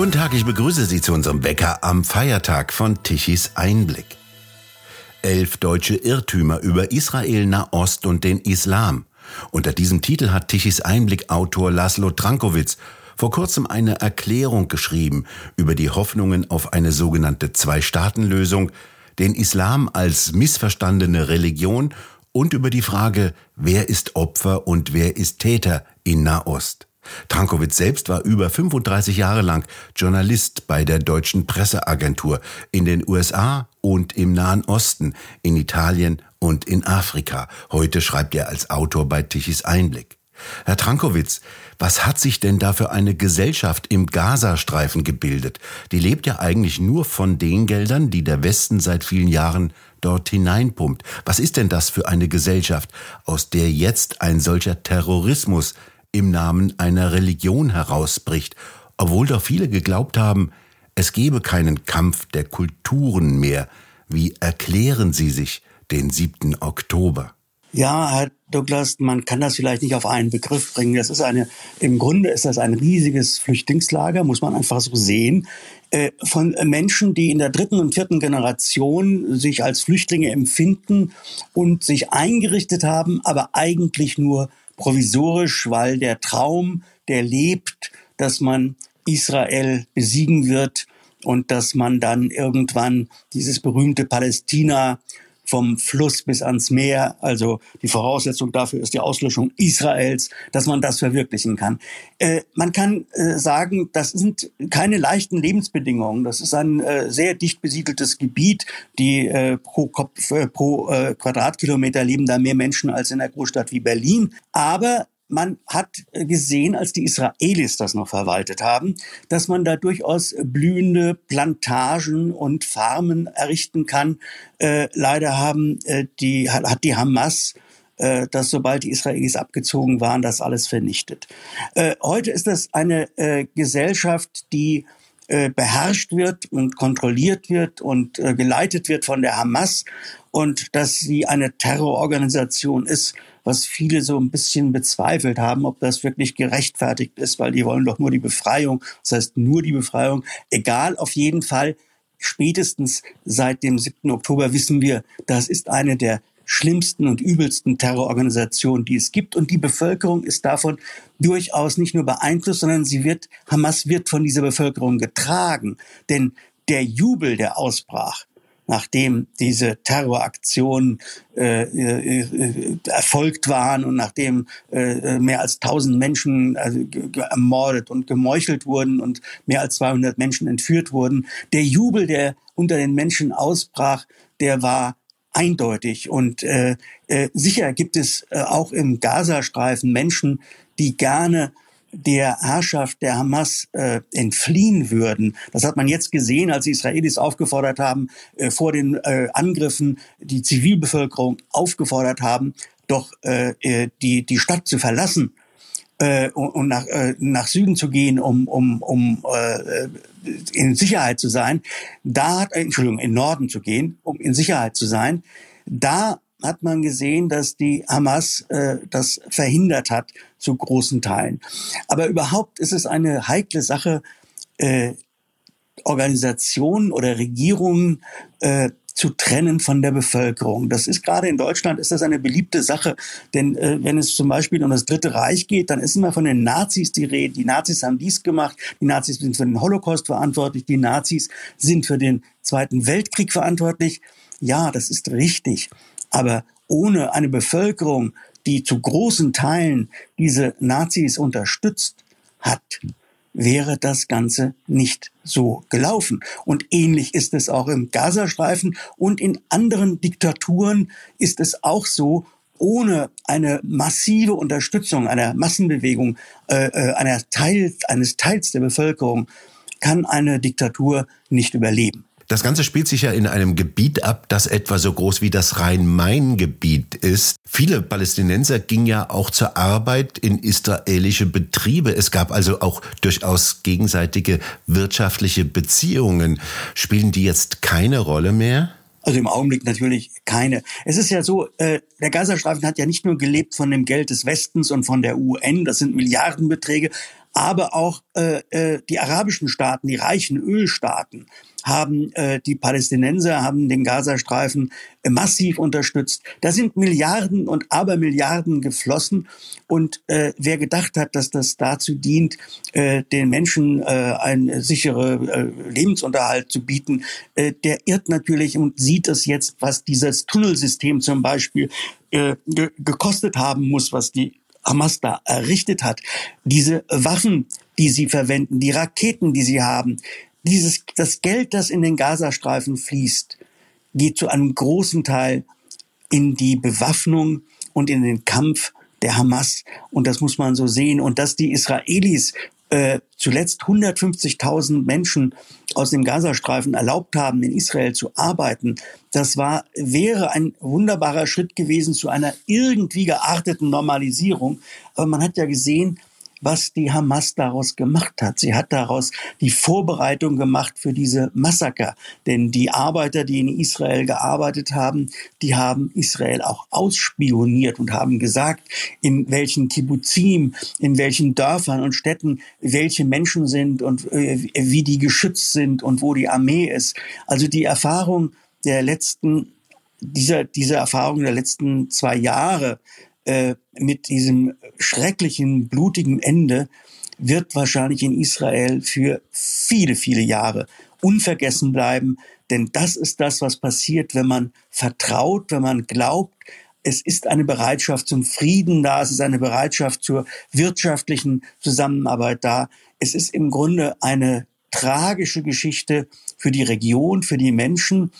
Guten Tag, ich begrüße Sie zu unserem Wecker am Feiertag von Tichys Einblick. Elf deutsche Irrtümer über Israel, Nahost und den Islam. Unter diesem Titel hat Tichys Einblick Autor Laszlo Trankowitz vor kurzem eine Erklärung geschrieben über die Hoffnungen auf eine sogenannte Zwei-Staaten-Lösung, den Islam als missverstandene Religion und über die Frage, wer ist Opfer und wer ist Täter in Nahost. Trankowitz selbst war über 35 Jahre lang Journalist bei der deutschen Presseagentur in den USA und im Nahen Osten, in Italien und in Afrika. Heute schreibt er als Autor bei Tichys Einblick. Herr Trankowitz, was hat sich denn da für eine Gesellschaft im Gazastreifen gebildet? Die lebt ja eigentlich nur von den Geldern, die der Westen seit vielen Jahren dort hineinpumpt. Was ist denn das für eine Gesellschaft, aus der jetzt ein solcher Terrorismus im Namen einer Religion herausbricht, obwohl doch viele geglaubt haben, es gebe keinen Kampf der Kulturen mehr. Wie erklären Sie sich den 7. Oktober? Ja, Herr Douglas, man kann das vielleicht nicht auf einen Begriff bringen. Das ist eine, im Grunde ist das ein riesiges Flüchtlingslager, muss man einfach so sehen, äh, von Menschen, die in der dritten und vierten Generation sich als Flüchtlinge empfinden und sich eingerichtet haben, aber eigentlich nur provisorisch, weil der Traum, der lebt, dass man Israel besiegen wird und dass man dann irgendwann dieses berühmte Palästina vom Fluss bis ans Meer, also die Voraussetzung dafür ist die Auslöschung Israels, dass man das verwirklichen kann. Äh, man kann äh, sagen, das sind keine leichten Lebensbedingungen. Das ist ein äh, sehr dicht besiedeltes Gebiet. Die äh, pro, Kopf, äh, pro äh, Quadratkilometer leben da mehr Menschen als in einer Großstadt wie Berlin. Aber man hat gesehen, als die Israelis das noch verwaltet haben, dass man da durchaus blühende Plantagen und Farmen errichten kann. Äh, leider haben äh, die, hat die Hamas äh, dass sobald die Israelis abgezogen waren, das alles vernichtet. Äh, heute ist das eine äh, Gesellschaft, die beherrscht wird und kontrolliert wird und geleitet wird von der Hamas und dass sie eine Terrororganisation ist, was viele so ein bisschen bezweifelt haben, ob das wirklich gerechtfertigt ist, weil die wollen doch nur die Befreiung. Das heißt nur die Befreiung. Egal, auf jeden Fall. Spätestens seit dem 7. Oktober wissen wir, das ist eine der schlimmsten und übelsten Terrororganisationen, die es gibt. Und die Bevölkerung ist davon durchaus nicht nur beeinflusst, sondern sie wird, Hamas wird von dieser Bevölkerung getragen. Denn der Jubel, der ausbrach, nachdem diese Terroraktionen äh, äh, erfolgt waren und nachdem äh, mehr als 1000 Menschen also, ermordet und gemeuchelt wurden und mehr als 200 Menschen entführt wurden, der Jubel, der unter den Menschen ausbrach, der war eindeutig. Und äh, äh, sicher gibt es äh, auch im Gazastreifen Menschen, die gerne der Herrschaft der Hamas äh, entfliehen würden. Das hat man jetzt gesehen, als die Israelis aufgefordert haben, äh, vor den äh, Angriffen die Zivilbevölkerung aufgefordert haben, doch äh, äh die, die Stadt zu verlassen äh, und, nach, äh, nach Süden zu gehen, um, um, um äh, in Sicherheit zu sein. Da hat, äh, Entschuldigung, in Norden zu gehen, um in Sicherheit zu sein. Da hat man gesehen, dass die Hamas äh, das verhindert hat zu großen Teilen. Aber überhaupt ist es eine heikle Sache, äh, Organisationen oder Regierungen äh, zu trennen von der Bevölkerung. Das ist gerade in Deutschland ist das eine beliebte Sache, denn äh, wenn es zum Beispiel um das Dritte Reich geht, dann ist immer von den Nazis die Rede. Die Nazis haben dies gemacht, die Nazis sind für den Holocaust verantwortlich, die Nazis sind für den Zweiten Weltkrieg verantwortlich. Ja, das ist richtig. Aber ohne eine Bevölkerung, die zu großen Teilen diese Nazis unterstützt hat, wäre das Ganze nicht so gelaufen. Und ähnlich ist es auch im Gazastreifen und in anderen Diktaturen ist es auch so, ohne eine massive Unterstützung einer Massenbewegung, äh, äh einer Teil, eines Teils der Bevölkerung, kann eine Diktatur nicht überleben. Das Ganze spielt sich ja in einem Gebiet ab, das etwa so groß wie das Rhein-Main-Gebiet ist. Viele Palästinenser gingen ja auch zur Arbeit in israelische Betriebe. Es gab also auch durchaus gegenseitige wirtschaftliche Beziehungen. Spielen die jetzt keine Rolle mehr? Also im Augenblick natürlich keine. Es ist ja so, äh, der Gazastreifen hat ja nicht nur gelebt von dem Geld des Westens und von der UN, das sind Milliardenbeträge, aber auch äh, äh, die arabischen Staaten, die reichen Ölstaaten haben äh, die Palästinenser, haben den Gazastreifen äh, massiv unterstützt. Da sind Milliarden und Abermilliarden geflossen. Und äh, wer gedacht hat, dass das dazu dient, äh, den Menschen äh, einen sicheren äh, Lebensunterhalt zu bieten, äh, der irrt natürlich und sieht es jetzt, was dieses Tunnelsystem zum Beispiel äh, ge gekostet haben muss, was die Hamas da errichtet hat. Diese Waffen, die sie verwenden, die Raketen, die sie haben, dieses, das Geld, das in den Gazastreifen fließt, geht zu einem großen Teil in die Bewaffnung und in den Kampf der Hamas. Und das muss man so sehen. Und dass die Israelis äh, zuletzt 150.000 Menschen aus dem Gazastreifen erlaubt haben, in Israel zu arbeiten, das war, wäre ein wunderbarer Schritt gewesen zu einer irgendwie gearteten Normalisierung. Aber man hat ja gesehen, was die Hamas daraus gemacht hat. Sie hat daraus die Vorbereitung gemacht für diese Massaker. Denn die Arbeiter, die in Israel gearbeitet haben, die haben Israel auch ausspioniert und haben gesagt, in welchen Kibbuzim, in welchen Dörfern und Städten welche Menschen sind und äh, wie die geschützt sind und wo die Armee ist. Also die Erfahrung der letzten dieser, dieser Erfahrung der letzten zwei Jahre äh, mit diesem schrecklichen, blutigen Ende wird wahrscheinlich in Israel für viele, viele Jahre unvergessen bleiben. Denn das ist das, was passiert, wenn man vertraut, wenn man glaubt, es ist eine Bereitschaft zum Frieden da, es ist eine Bereitschaft zur wirtschaftlichen Zusammenarbeit da. Es ist im Grunde eine tragische Geschichte für die Region, für die Menschen.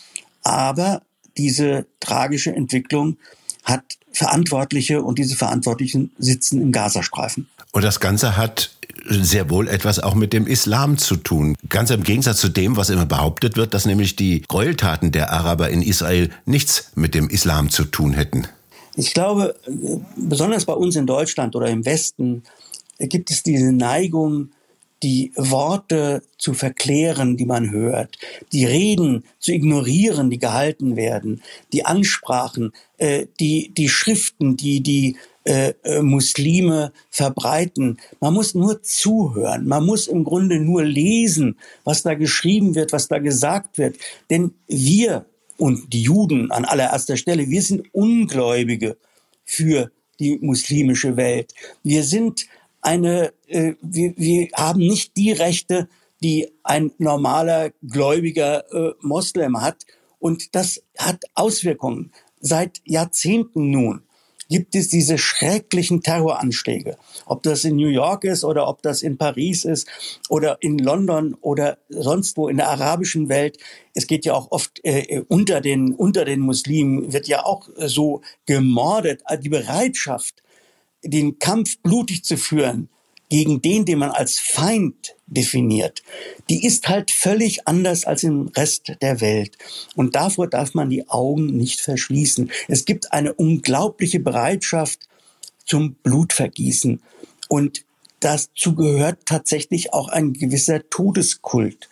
Aber diese tragische Entwicklung hat Verantwortliche und diese Verantwortlichen sitzen im Gazastreifen. Und das Ganze hat sehr wohl etwas auch mit dem Islam zu tun. Ganz im Gegensatz zu dem, was immer behauptet wird, dass nämlich die Gräueltaten der Araber in Israel nichts mit dem Islam zu tun hätten. Ich glaube, besonders bei uns in Deutschland oder im Westen gibt es diese Neigung, die Worte zu verklären, die man hört, die Reden zu ignorieren, die gehalten werden, die Ansprachen, äh, die, die Schriften, die die äh, äh, Muslime verbreiten. Man muss nur zuhören, man muss im Grunde nur lesen, was da geschrieben wird, was da gesagt wird. Denn wir und die Juden an allererster Stelle, wir sind Ungläubige für die muslimische Welt. Wir sind eine, äh, wir, wir haben nicht die Rechte, die ein normaler gläubiger äh, Moslem hat. Und das hat Auswirkungen. Seit Jahrzehnten nun gibt es diese schrecklichen Terroranschläge. Ob das in New York ist oder ob das in Paris ist oder in London oder sonst wo in der arabischen Welt. Es geht ja auch oft äh, unter, den, unter den Muslimen, wird ja auch so gemordet. Die Bereitschaft, den Kampf blutig zu führen gegen den, den man als Feind definiert, die ist halt völlig anders als im Rest der Welt. Und davor darf man die Augen nicht verschließen. Es gibt eine unglaubliche Bereitschaft zum Blutvergießen. Und dazu gehört tatsächlich auch ein gewisser Todeskult.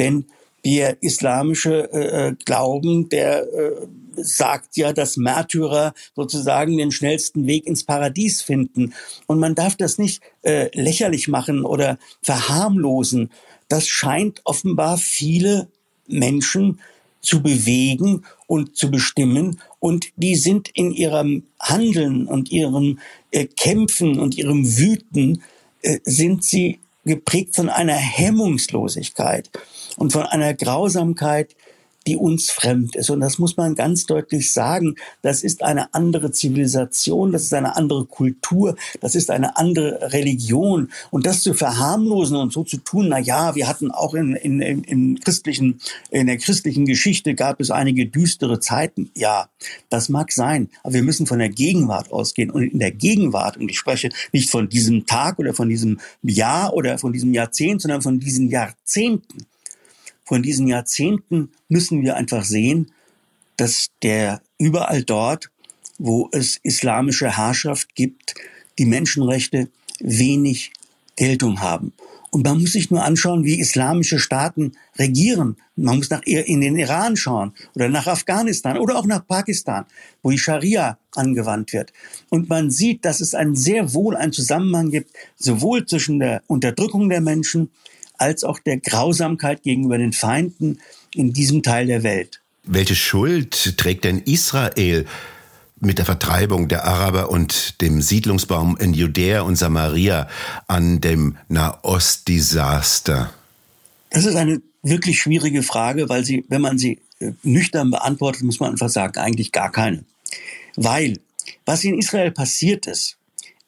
Denn der islamische äh, äh Glauben, der äh, sagt ja, dass Märtyrer sozusagen den schnellsten Weg ins Paradies finden. Und man darf das nicht äh, lächerlich machen oder verharmlosen. Das scheint offenbar viele Menschen zu bewegen und zu bestimmen. Und die sind in ihrem Handeln und ihrem äh, Kämpfen und ihrem Wüten, äh, sind sie geprägt von einer Hemmungslosigkeit und von einer Grausamkeit, die uns fremd ist. Und das muss man ganz deutlich sagen. Das ist eine andere Zivilisation, das ist eine andere Kultur, das ist eine andere Religion. Und das zu verharmlosen und so zu tun, na ja, wir hatten auch in, in, in, in christlichen, in der christlichen Geschichte gab es einige düstere Zeiten. Ja, das mag sein. Aber wir müssen von der Gegenwart ausgehen. Und in der Gegenwart, und ich spreche nicht von diesem Tag oder von diesem Jahr oder von diesem Jahrzehnt, sondern von diesen Jahrzehnten von diesen Jahrzehnten müssen wir einfach sehen, dass der überall dort, wo es islamische Herrschaft gibt, die Menschenrechte wenig Geltung haben. Und man muss sich nur anschauen, wie islamische Staaten regieren. Man muss nach in den Iran schauen oder nach Afghanistan oder auch nach Pakistan, wo die Scharia angewandt wird. Und man sieht, dass es einen sehr wohl einen Zusammenhang gibt, sowohl zwischen der Unterdrückung der Menschen als auch der Grausamkeit gegenüber den Feinden in diesem Teil der Welt. Welche Schuld trägt denn Israel mit der Vertreibung der Araber und dem Siedlungsbaum in Judäa und Samaria an dem Nahostdesaster? Das ist eine wirklich schwierige Frage, weil sie, wenn man sie äh, nüchtern beantwortet, muss man einfach sagen, eigentlich gar keine. Weil was in Israel passiert ist,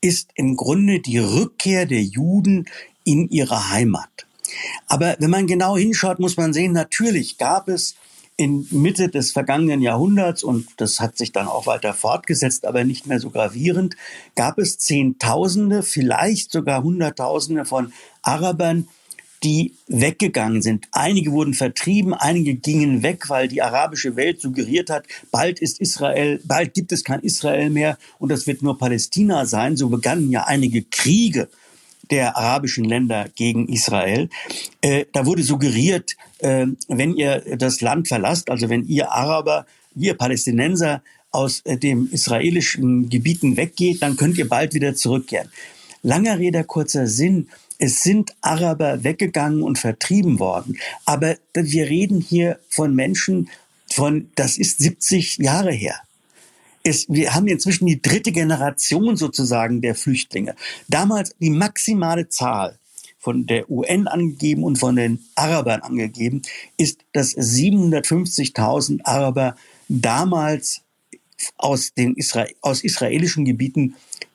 ist im Grunde die Rückkehr der Juden in ihre Heimat. Aber wenn man genau hinschaut, muss man sehen, natürlich gab es in Mitte des vergangenen Jahrhunderts, und das hat sich dann auch weiter fortgesetzt, aber nicht mehr so gravierend, gab es Zehntausende, vielleicht sogar Hunderttausende von Arabern, die weggegangen sind. Einige wurden vertrieben, einige gingen weg, weil die arabische Welt suggeriert hat, bald ist Israel, bald gibt es kein Israel mehr und das wird nur Palästina sein. So begannen ja einige Kriege der arabischen Länder gegen Israel. Äh, da wurde suggeriert, äh, wenn ihr das Land verlasst, also wenn ihr Araber, ihr Palästinenser aus äh, dem israelischen Gebieten weggeht, dann könnt ihr bald wieder zurückkehren. Langer Rede, kurzer Sinn. Es sind Araber weggegangen und vertrieben worden. Aber wir reden hier von Menschen von, das ist 70 Jahre her ist, wir haben inzwischen die dritte Generation sozusagen der Flüchtlinge. Damals die maximale Zahl von der UN angegeben und von den Arabern angegeben, ist, dass 750.000 Araber damals aus den Isra aus israelischen Gebieten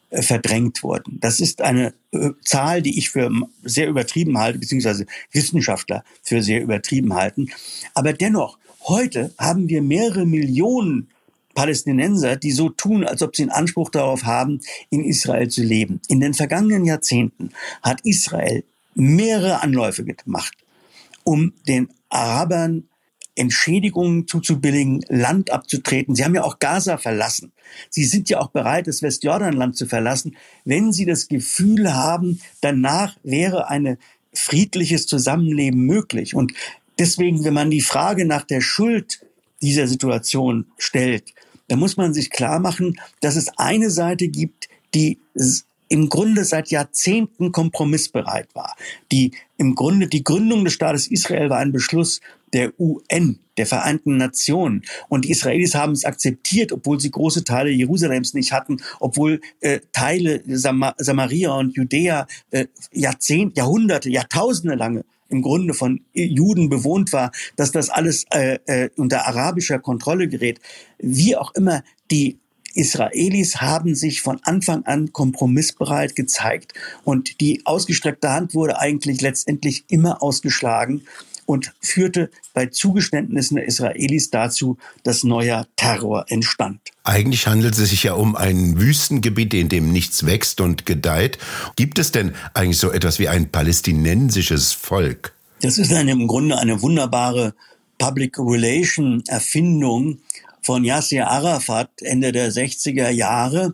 äh, verdrängt wurden. Das ist eine äh, Zahl, die ich für sehr übertrieben halte, beziehungsweise Wissenschaftler für sehr übertrieben halten. Aber dennoch, heute haben wir mehrere Millionen Palästinenser, die so tun, als ob sie einen Anspruch darauf haben, in Israel zu leben. In den vergangenen Jahrzehnten hat Israel mehrere Anläufe gemacht, um den Arabern Entschädigungen zuzubilligen, Land abzutreten. Sie haben ja auch Gaza verlassen. Sie sind ja auch bereit, das Westjordanland zu verlassen, wenn sie das Gefühl haben, danach wäre ein friedliches Zusammenleben möglich. Und deswegen, wenn man die Frage nach der Schuld dieser Situation stellt, da muss man sich klar machen, dass es eine Seite gibt, die im Grunde seit Jahrzehnten kompromissbereit war. Die im Grunde die Gründung des Staates Israel war ein Beschluss der UN, der Vereinten Nationen. Und die Israelis haben es akzeptiert, obwohl sie große Teile Jerusalems nicht hatten, obwohl äh, Teile Sam Samaria und Judäa äh, Jahrzehnte, Jahrhunderte, Jahrtausende lange im Grunde von Juden bewohnt war, dass das alles äh, äh, unter arabischer Kontrolle gerät. Wie auch immer, die Israelis haben sich von Anfang an kompromissbereit gezeigt und die ausgestreckte Hand wurde eigentlich letztendlich immer ausgeschlagen und führte bei Zugeständnissen der Israelis dazu, dass neuer Terror entstand. Eigentlich handelt es sich ja um ein Wüstengebiet, in dem nichts wächst und gedeiht. Gibt es denn eigentlich so etwas wie ein palästinensisches Volk? Das ist eine, im Grunde eine wunderbare Public Relation Erfindung von Yasser Arafat Ende der 60er Jahre,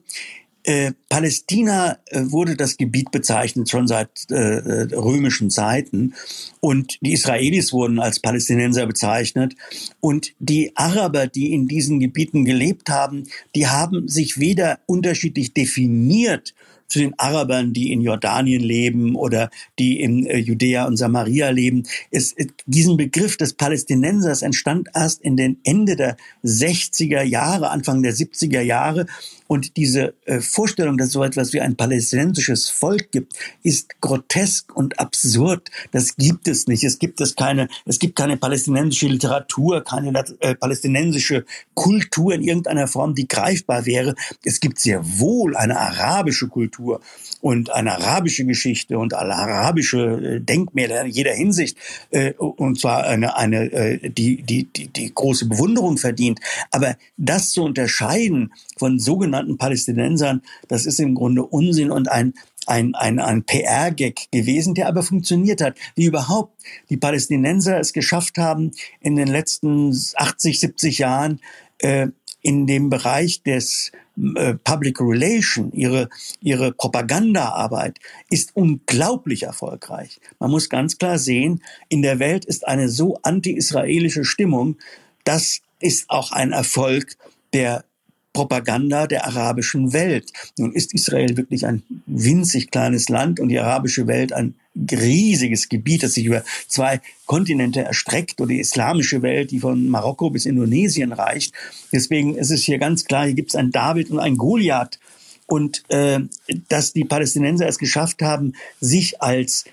äh, Palästina äh, wurde das Gebiet bezeichnet schon seit äh, äh, römischen Zeiten und die Israelis wurden als Palästinenser bezeichnet und die Araber, die in diesen Gebieten gelebt haben, die haben sich weder unterschiedlich definiert zu den Arabern, die in Jordanien leben oder die in Judäa und Samaria leben. Es, diesen Begriff des Palästinensers entstand erst in den Ende der 60er Jahre, Anfang der 70er Jahre. Und diese äh, Vorstellung, dass es so etwas wie ein palästinensisches Volk gibt, ist grotesk und absurd. Das gibt es nicht. Es gibt es keine, es gibt keine palästinensische Literatur, keine äh, palästinensische Kultur in irgendeiner Form, die greifbar wäre. Es gibt sehr wohl eine arabische Kultur und eine arabische Geschichte und arabische äh, Denkmäler in jeder Hinsicht äh, und zwar eine, eine äh, die, die, die, die große Bewunderung verdient. Aber das zu unterscheiden von sogenannten Palästinensern, das ist im Grunde Unsinn und ein ein, ein, ein PR-Gag gewesen, der aber funktioniert hat. Wie überhaupt die Palästinenser es geschafft haben, in den letzten 80, 70 Jahren äh, in dem Bereich des äh, Public Relation, ihre, ihre Propagandaarbeit ist unglaublich erfolgreich. Man muss ganz klar sehen, in der Welt ist eine so anti-israelische Stimmung, das ist auch ein Erfolg der Propaganda der arabischen Welt. Nun ist Israel wirklich ein winzig kleines Land und die arabische Welt ein riesiges Gebiet, das sich über zwei Kontinente erstreckt oder die islamische Welt, die von Marokko bis Indonesien reicht. Deswegen ist es hier ganz klar, hier gibt es einen David und einen Goliath. Und äh, dass die Palästinenser es geschafft haben, sich als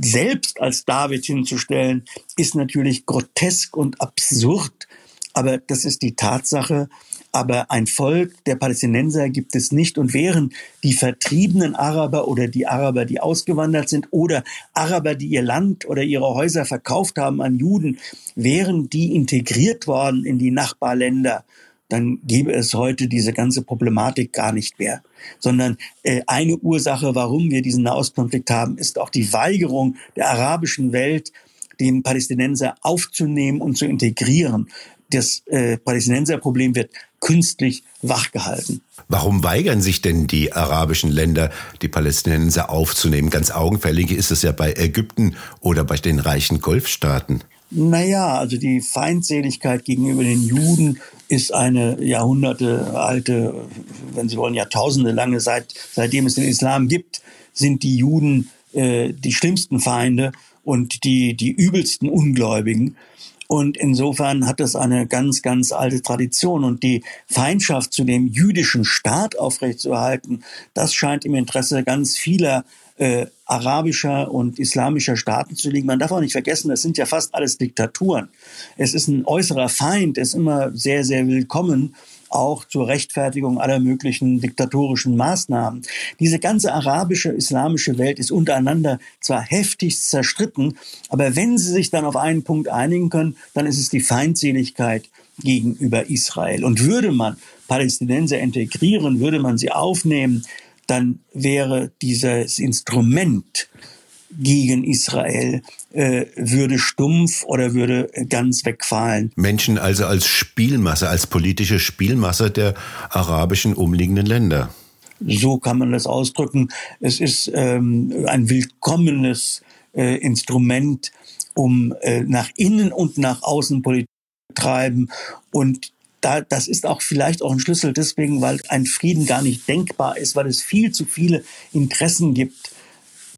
selbst als David hinzustellen, ist natürlich grotesk und absurd. Aber das ist die Tatsache. Aber ein Volk der Palästinenser gibt es nicht. Und wären die vertriebenen Araber oder die Araber, die ausgewandert sind oder Araber, die ihr Land oder ihre Häuser verkauft haben an Juden, wären die integriert worden in die Nachbarländer, dann gäbe es heute diese ganze Problematik gar nicht mehr. Sondern äh, eine Ursache, warum wir diesen Nahostkonflikt haben, ist auch die Weigerung der arabischen Welt, den Palästinenser aufzunehmen und zu integrieren das äh, Palästinenserproblem wird künstlich wachgehalten. Warum weigern sich denn die arabischen Länder, die Palästinenser aufzunehmen? Ganz augenfällig ist es ja bei Ägypten oder bei den reichen Golfstaaten. Naja, also die Feindseligkeit gegenüber den Juden ist eine Jahrhunderte alte, wenn Sie wollen, Jahrtausende lange, seit, seitdem es den Islam gibt, sind die Juden äh, die schlimmsten Feinde und die, die übelsten Ungläubigen. Und insofern hat es eine ganz, ganz alte Tradition. Und die Feindschaft zu dem jüdischen Staat aufrechtzuerhalten, das scheint im Interesse ganz vieler äh, arabischer und islamischer Staaten zu liegen. Man darf auch nicht vergessen, das sind ja fast alles Diktaturen. Es ist ein äußerer Feind, ist immer sehr, sehr willkommen auch zur Rechtfertigung aller möglichen diktatorischen Maßnahmen. Diese ganze arabische, islamische Welt ist untereinander zwar heftigst zerstritten, aber wenn sie sich dann auf einen Punkt einigen können, dann ist es die Feindseligkeit gegenüber Israel. Und würde man Palästinenser integrieren, würde man sie aufnehmen, dann wäre dieses Instrument gegen Israel äh, würde stumpf oder würde ganz wegfallen. Menschen also als Spielmasse, als politische Spielmasse der arabischen umliegenden Länder. So kann man das ausdrücken. Es ist ähm, ein willkommenes äh, Instrument, um äh, nach innen und nach außen Politik zu treiben. Und da, das ist auch vielleicht auch ein Schlüssel deswegen, weil ein Frieden gar nicht denkbar ist, weil es viel zu viele Interessen gibt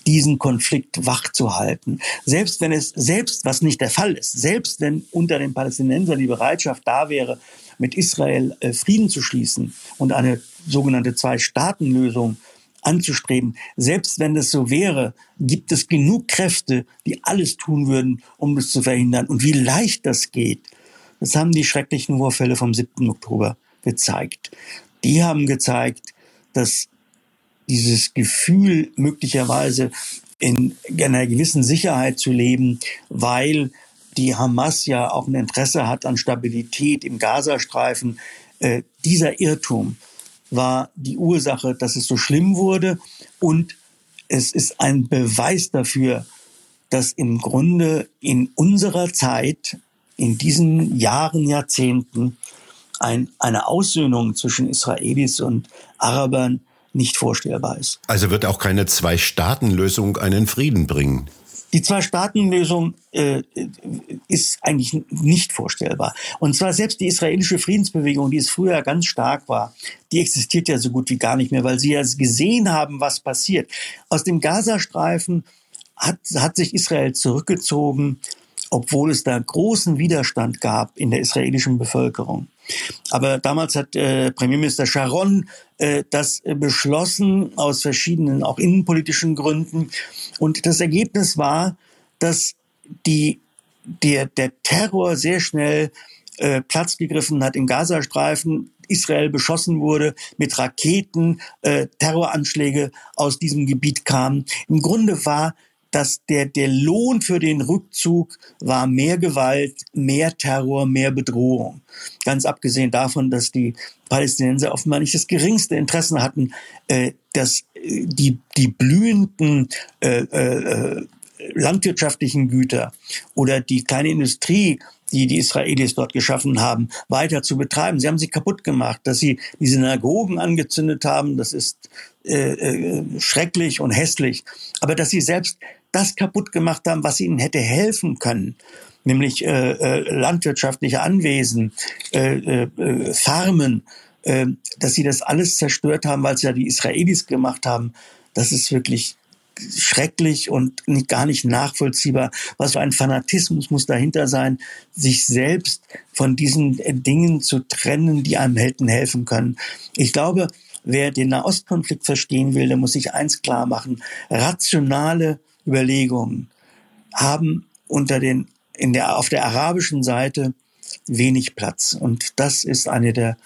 diesen Konflikt wachzuhalten. Selbst wenn es, selbst was nicht der Fall ist, selbst wenn unter den Palästinensern die Bereitschaft da wäre, mit Israel äh, Frieden zu schließen und eine sogenannte Zwei-Staaten-Lösung anzustreben, selbst wenn das so wäre, gibt es genug Kräfte, die alles tun würden, um das zu verhindern. Und wie leicht das geht, das haben die schrecklichen Vorfälle vom 7. Oktober gezeigt. Die haben gezeigt, dass dieses Gefühl möglicherweise in einer gewissen Sicherheit zu leben, weil die Hamas ja auch ein Interesse hat an Stabilität im Gazastreifen. Äh, dieser Irrtum war die Ursache, dass es so schlimm wurde und es ist ein Beweis dafür, dass im Grunde in unserer Zeit, in diesen Jahren, Jahrzehnten, ein, eine Aussöhnung zwischen Israelis und Arabern nicht vorstellbar ist. Also wird auch keine Zwei-Staaten-Lösung einen Frieden bringen? Die Zwei-Staaten-Lösung äh, ist eigentlich nicht vorstellbar. Und zwar selbst die israelische Friedensbewegung, die es früher ganz stark war, die existiert ja so gut wie gar nicht mehr, weil sie ja gesehen haben, was passiert. Aus dem Gazastreifen hat, hat sich Israel zurückgezogen, obwohl es da großen Widerstand gab in der israelischen Bevölkerung. Aber damals hat äh, Premierminister Sharon äh, das äh, beschlossen aus verschiedenen auch innenpolitischen Gründen. Und das Ergebnis war, dass die, der, der Terror sehr schnell äh, Platz gegriffen hat im Gazastreifen. Israel beschossen wurde mit Raketen, äh, Terroranschläge aus diesem Gebiet kamen. Im Grunde war dass der, der Lohn für den Rückzug war mehr Gewalt, mehr Terror, mehr Bedrohung. Ganz abgesehen davon, dass die Palästinenser offenbar nicht das geringste Interesse hatten, äh, dass äh, die, die blühenden äh, äh, landwirtschaftlichen Güter oder die kleine Industrie, die die Israelis dort geschaffen haben, weiter zu betreiben. Sie haben sie kaputt gemacht, dass sie die Synagogen angezündet haben, das ist äh, äh, schrecklich und hässlich. Aber dass sie selbst das kaputt gemacht haben, was ihnen hätte helfen können, nämlich äh, äh, landwirtschaftliche Anwesen, äh, äh, Farmen, äh, dass sie das alles zerstört haben, weil es ja die Israelis gemacht haben, das ist wirklich schrecklich und nicht, gar nicht nachvollziehbar. Was für ein Fanatismus muss dahinter sein, sich selbst von diesen Dingen zu trennen, die einem Helden helfen können. Ich glaube, wer den Nahostkonflikt verstehen will, der muss sich eins klar machen. Rationale Überlegungen haben unter den, in der, auf der arabischen Seite wenig Platz. Und das ist eine der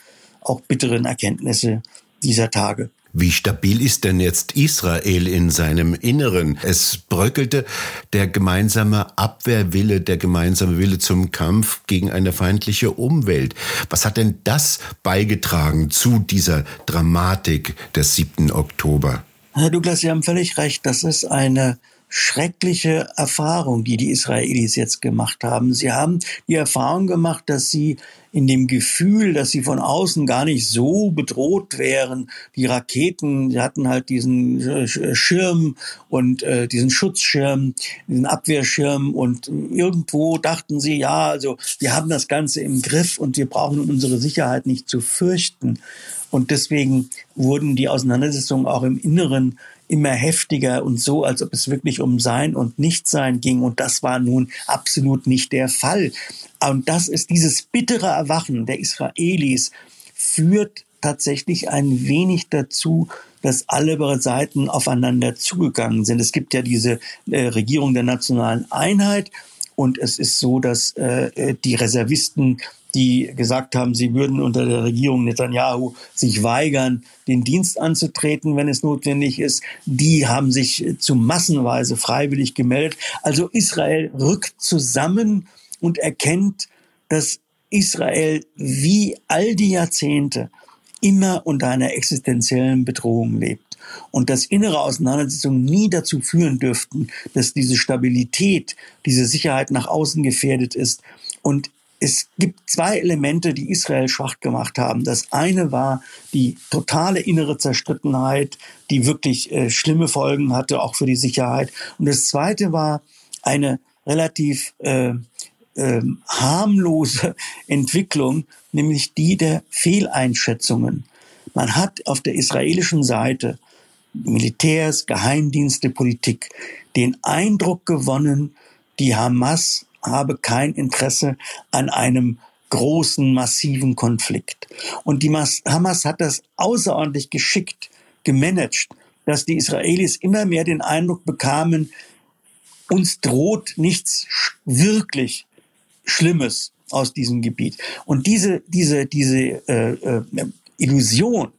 auch bitteren Erkenntnisse dieser Tage. Wie stabil ist denn jetzt Israel in seinem Inneren? Es bröckelte der gemeinsame Abwehrwille, der gemeinsame Wille zum Kampf gegen eine feindliche Umwelt. Was hat denn das beigetragen zu dieser Dramatik des 7. Oktober? Herr Douglas, Sie haben völlig recht. Das ist eine schreckliche Erfahrung, die die Israelis jetzt gemacht haben. Sie haben die Erfahrung gemacht, dass sie in dem Gefühl, dass sie von außen gar nicht so bedroht wären. Die Raketen, sie hatten halt diesen äh, Schirm und äh, diesen Schutzschirm, diesen Abwehrschirm und irgendwo dachten sie, ja, also wir haben das Ganze im Griff und wir brauchen unsere Sicherheit nicht zu fürchten. Und deswegen wurden die Auseinandersetzungen auch im Inneren immer heftiger und so, als ob es wirklich um Sein und Nichtsein ging. Und das war nun absolut nicht der Fall. Und das ist dieses bittere Erwachen der Israelis führt tatsächlich ein wenig dazu, dass alle Seiten aufeinander zugegangen sind. Es gibt ja diese äh, Regierung der nationalen Einheit und es ist so, dass äh, die Reservisten die gesagt haben, sie würden unter der Regierung Netanyahu sich weigern, den Dienst anzutreten, wenn es notwendig ist. Die haben sich zu massenweise freiwillig gemeldet. Also Israel rückt zusammen und erkennt, dass Israel wie all die Jahrzehnte immer unter einer existenziellen Bedrohung lebt und dass innere Auseinandersetzungen nie dazu führen dürften, dass diese Stabilität, diese Sicherheit nach außen gefährdet ist. Und es gibt zwei Elemente, die Israel schwach gemacht haben. Das eine war die totale innere Zerstrittenheit, die wirklich äh, schlimme Folgen hatte, auch für die Sicherheit. Und das zweite war eine relativ äh, äh, harmlose Entwicklung, nämlich die der Fehleinschätzungen. Man hat auf der israelischen Seite Militärs, Geheimdienste, Politik den Eindruck gewonnen, die Hamas habe kein Interesse an einem großen, massiven Konflikt. Und die Hamas hat das außerordentlich geschickt gemanagt, dass die Israelis immer mehr den Eindruck bekamen, uns droht nichts wirklich Schlimmes aus diesem Gebiet. Und diese, diese, diese äh, äh, Illusion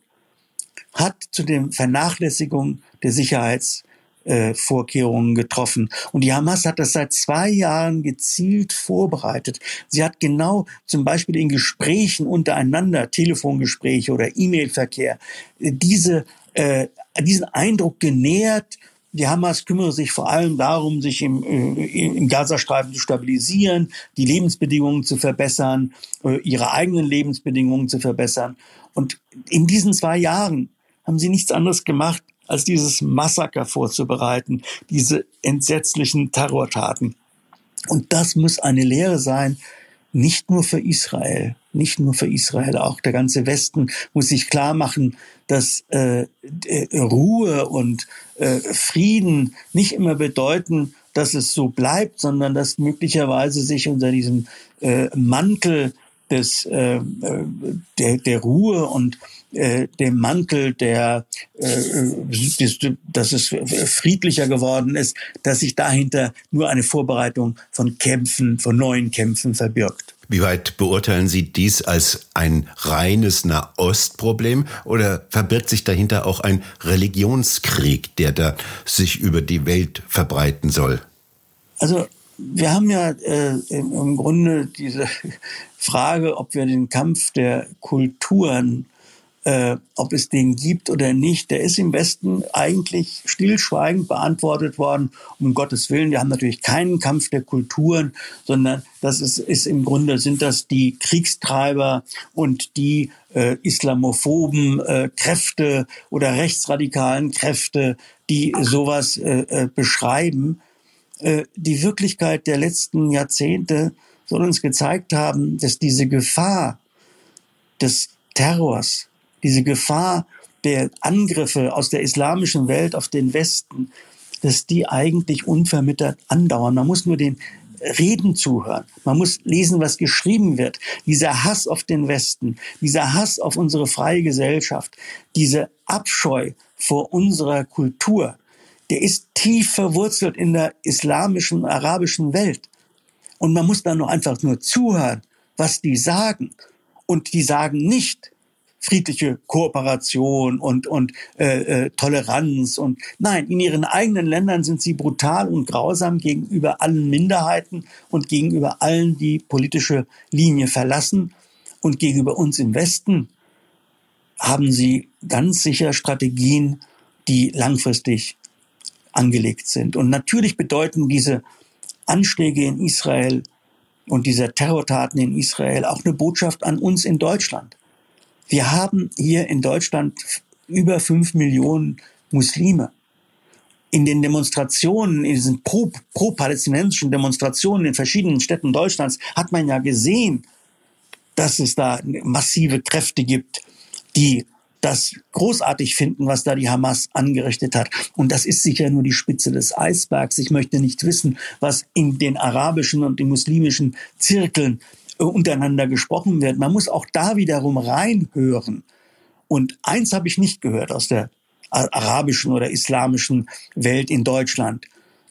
hat zu der Vernachlässigung der Sicherheits- äh, Vorkehrungen getroffen. Und die Hamas hat das seit zwei Jahren gezielt vorbereitet. Sie hat genau zum Beispiel in Gesprächen untereinander, Telefongespräche oder E-Mail-Verkehr, äh, diese, äh, diesen Eindruck genährt, die Hamas kümmere sich vor allem darum, sich im, äh, im Gazastreifen zu stabilisieren, die Lebensbedingungen zu verbessern, äh, ihre eigenen Lebensbedingungen zu verbessern. Und in diesen zwei Jahren haben sie nichts anderes gemacht, als dieses Massaker vorzubereiten, diese entsetzlichen Terrortaten. Und das muss eine Lehre sein, nicht nur für Israel, nicht nur für Israel, auch der ganze Westen muss sich klar machen, dass äh, Ruhe und äh, Frieden nicht immer bedeuten, dass es so bleibt, sondern dass möglicherweise sich unter diesem äh, Mantel des, äh, äh der, der Ruhe und äh, dem Mantel der, äh, dass es friedlicher geworden ist, dass sich dahinter nur eine Vorbereitung von Kämpfen, von neuen Kämpfen verbirgt. Wie weit beurteilen Sie dies als ein reines Nahostproblem oder verbirgt sich dahinter auch ein Religionskrieg, der da sich über die Welt verbreiten soll? Also wir haben ja äh, im Grunde diese Frage, ob wir den Kampf der Kulturen äh, ob es den gibt oder nicht, der ist im Westen eigentlich stillschweigend beantwortet worden. Um Gottes Willen, wir haben natürlich keinen Kampf der Kulturen, sondern das ist, ist im Grunde sind das die Kriegstreiber und die äh, islamophoben äh, Kräfte oder rechtsradikalen Kräfte, die sowas äh, äh, beschreiben. Äh, die Wirklichkeit der letzten Jahrzehnte soll uns gezeigt haben, dass diese Gefahr des Terrors, diese Gefahr der Angriffe aus der islamischen Welt auf den Westen, dass die eigentlich unvermittert andauern. Man muss nur den Reden zuhören. Man muss lesen, was geschrieben wird. Dieser Hass auf den Westen, dieser Hass auf unsere freie Gesellschaft, diese Abscheu vor unserer Kultur, der ist tief verwurzelt in der islamischen, arabischen Welt. Und man muss dann nur einfach nur zuhören, was die sagen. Und die sagen nicht, friedliche Kooperation und, und äh, äh, Toleranz. Und nein, in ihren eigenen Ländern sind sie brutal und grausam gegenüber allen Minderheiten und gegenüber allen, die politische Linie verlassen. Und gegenüber uns im Westen haben sie ganz sicher Strategien, die langfristig angelegt sind. Und natürlich bedeuten diese Anschläge in Israel und diese Terrortaten in Israel auch eine Botschaft an uns in Deutschland. Wir haben hier in Deutschland über fünf Millionen Muslime. In den Demonstrationen, in diesen pro-palästinensischen pro Demonstrationen in verschiedenen Städten Deutschlands hat man ja gesehen, dass es da massive Kräfte gibt, die das großartig finden, was da die Hamas angerichtet hat. Und das ist sicher nur die Spitze des Eisbergs. Ich möchte nicht wissen, was in den arabischen und den muslimischen Zirkeln untereinander gesprochen wird. Man muss auch da wiederum reinhören. Und eins habe ich nicht gehört aus der arabischen oder islamischen Welt in Deutschland.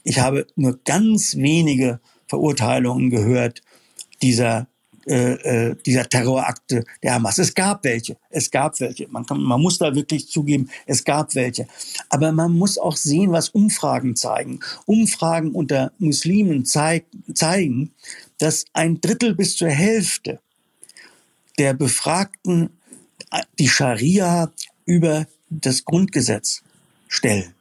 Ich habe nur ganz wenige Verurteilungen gehört dieser äh, äh, dieser Terrorakte der Hamas. Es gab welche, es gab welche. Man, kann, man muss da wirklich zugeben, es gab welche. Aber man muss auch sehen, was Umfragen zeigen. Umfragen unter Muslimen zeig, zeigen, dass ein Drittel bis zur Hälfte der Befragten die Scharia über das Grundgesetz stellen.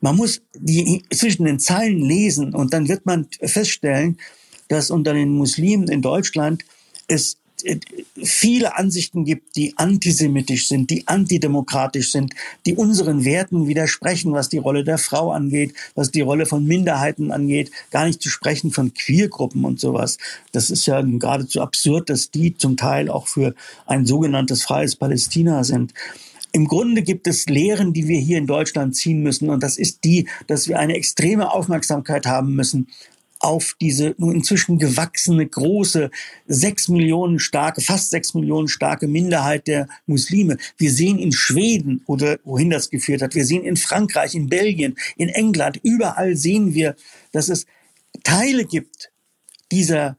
Man muss die zwischen den Zeilen lesen und dann wird man feststellen, dass unter den Muslimen in Deutschland es äh, viele Ansichten gibt, die antisemitisch sind, die antidemokratisch sind, die unseren Werten widersprechen, was die Rolle der Frau angeht, was die Rolle von Minderheiten angeht, gar nicht zu sprechen von Queergruppen und sowas. Das ist ja geradezu absurd, dass die zum Teil auch für ein sogenanntes freies Palästina sind. Im Grunde gibt es Lehren, die wir hier in Deutschland ziehen müssen. Und das ist die, dass wir eine extreme Aufmerksamkeit haben müssen auf diese nun inzwischen gewachsene, große, sechs Millionen starke, fast sechs Millionen starke Minderheit der Muslime. Wir sehen in Schweden oder wohin das geführt hat, wir sehen in Frankreich, in Belgien, in England, überall sehen wir, dass es Teile gibt dieser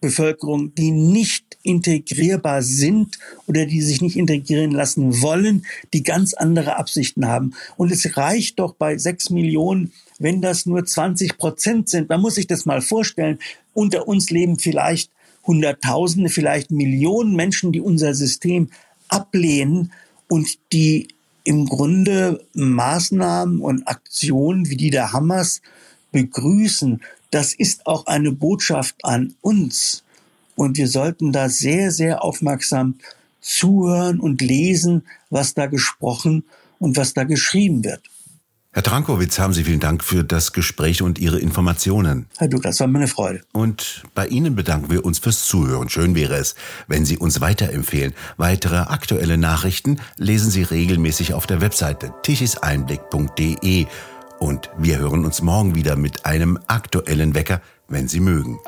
Bevölkerung, die nicht integrierbar sind oder die sich nicht integrieren lassen wollen, die ganz andere Absichten haben. Und es reicht doch bei sechs Millionen wenn das nur 20 Prozent sind. Man muss sich das mal vorstellen. Unter uns leben vielleicht Hunderttausende, vielleicht Millionen Menschen, die unser System ablehnen und die im Grunde Maßnahmen und Aktionen wie die der Hamas begrüßen. Das ist auch eine Botschaft an uns. Und wir sollten da sehr, sehr aufmerksam zuhören und lesen, was da gesprochen und was da geschrieben wird. Herr Trankowitz, haben Sie vielen Dank für das Gespräch und Ihre Informationen. Herr Douglas, war mir eine Freude. Und bei Ihnen bedanken wir uns fürs Zuhören. Schön wäre es, wenn Sie uns weiterempfehlen. Weitere aktuelle Nachrichten lesen Sie regelmäßig auf der Webseite tichiseinblick.de. Und wir hören uns morgen wieder mit einem aktuellen Wecker, wenn Sie mögen.